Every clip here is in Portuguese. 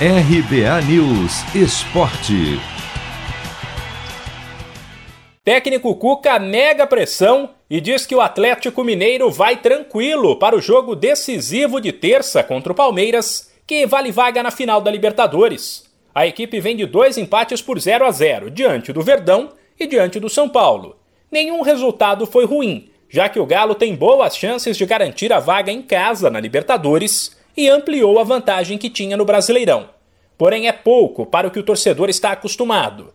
RBA News Esporte. Técnico Cuca nega pressão e diz que o Atlético Mineiro vai tranquilo para o jogo decisivo de terça contra o Palmeiras, que vale vaga na final da Libertadores. A equipe vem de dois empates por 0 a 0 diante do Verdão e diante do São Paulo. Nenhum resultado foi ruim, já que o Galo tem boas chances de garantir a vaga em casa na Libertadores e ampliou a vantagem que tinha no Brasileirão. Porém, é pouco para o que o torcedor está acostumado.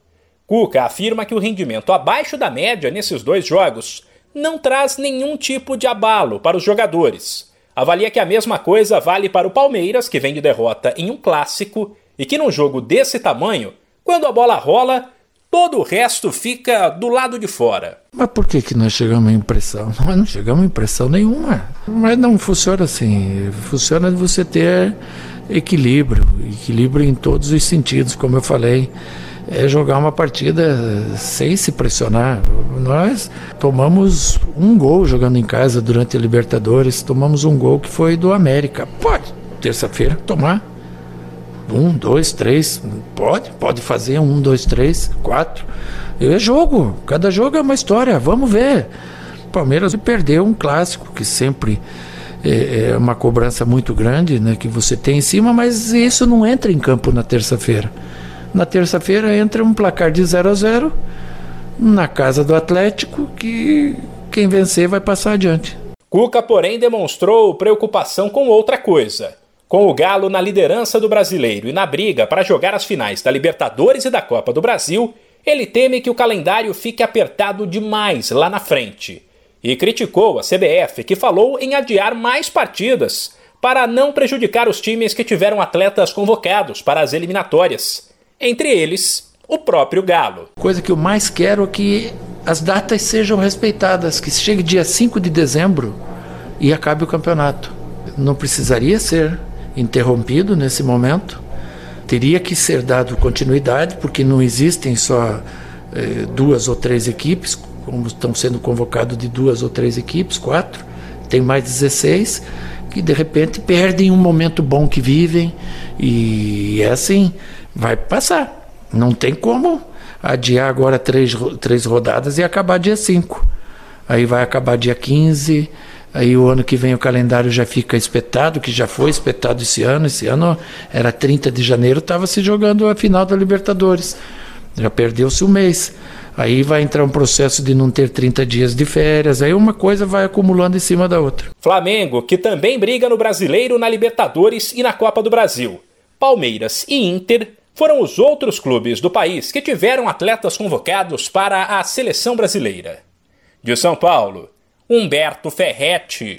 Cuca afirma que o rendimento abaixo da média nesses dois jogos não traz nenhum tipo de abalo para os jogadores. Avalia que a mesma coisa vale para o Palmeiras, que vem de derrota em um clássico, e que num jogo desse tamanho, quando a bola rola, todo o resto fica do lado de fora. Mas por que, que nós chegamos à impressão? Nós não chegamos a impressão nenhuma. Mas não funciona assim. Funciona você ter equilíbrio equilíbrio em todos os sentidos, como eu falei é jogar uma partida sem se pressionar. Nós tomamos um gol jogando em casa durante a Libertadores, tomamos um gol que foi do América. Pode, terça-feira, tomar. Um, dois, três, pode, pode fazer um, dois, três, quatro. É jogo, cada jogo é uma história, vamos ver. Palmeiras perdeu um clássico que sempre é, é uma cobrança muito grande né, que você tem em cima, mas isso não entra em campo na terça-feira. Na terça-feira entra um placar de 0 a 0 na casa do Atlético, que quem vencer vai passar adiante. Cuca, porém, demonstrou preocupação com outra coisa. Com o Galo na liderança do brasileiro e na briga para jogar as finais da Libertadores e da Copa do Brasil, ele teme que o calendário fique apertado demais lá na frente. E criticou a CBF, que falou em adiar mais partidas para não prejudicar os times que tiveram atletas convocados para as eliminatórias entre eles o próprio Galo. Coisa que eu mais quero é que as datas sejam respeitadas, que chegue dia 5 de dezembro e acabe o campeonato. Não precisaria ser interrompido nesse momento, teria que ser dado continuidade, porque não existem só eh, duas ou três equipes, como estão sendo convocados de duas ou três equipes, quatro, tem mais 16, que de repente perdem um momento bom que vivem, e é assim vai passar. Não tem como adiar agora três, três rodadas e acabar dia 5. Aí vai acabar dia 15. Aí o ano que vem o calendário já fica espetado, que já foi espetado esse ano. Esse ano era 30 de janeiro, estava se jogando a final da Libertadores. Já perdeu-se um mês. Aí vai entrar um processo de não ter 30 dias de férias. Aí uma coisa vai acumulando em cima da outra. Flamengo, que também briga no Brasileiro, na Libertadores e na Copa do Brasil. Palmeiras e Inter foram os outros clubes do país que tiveram atletas convocados para a seleção brasileira. De São Paulo, Humberto Ferretti.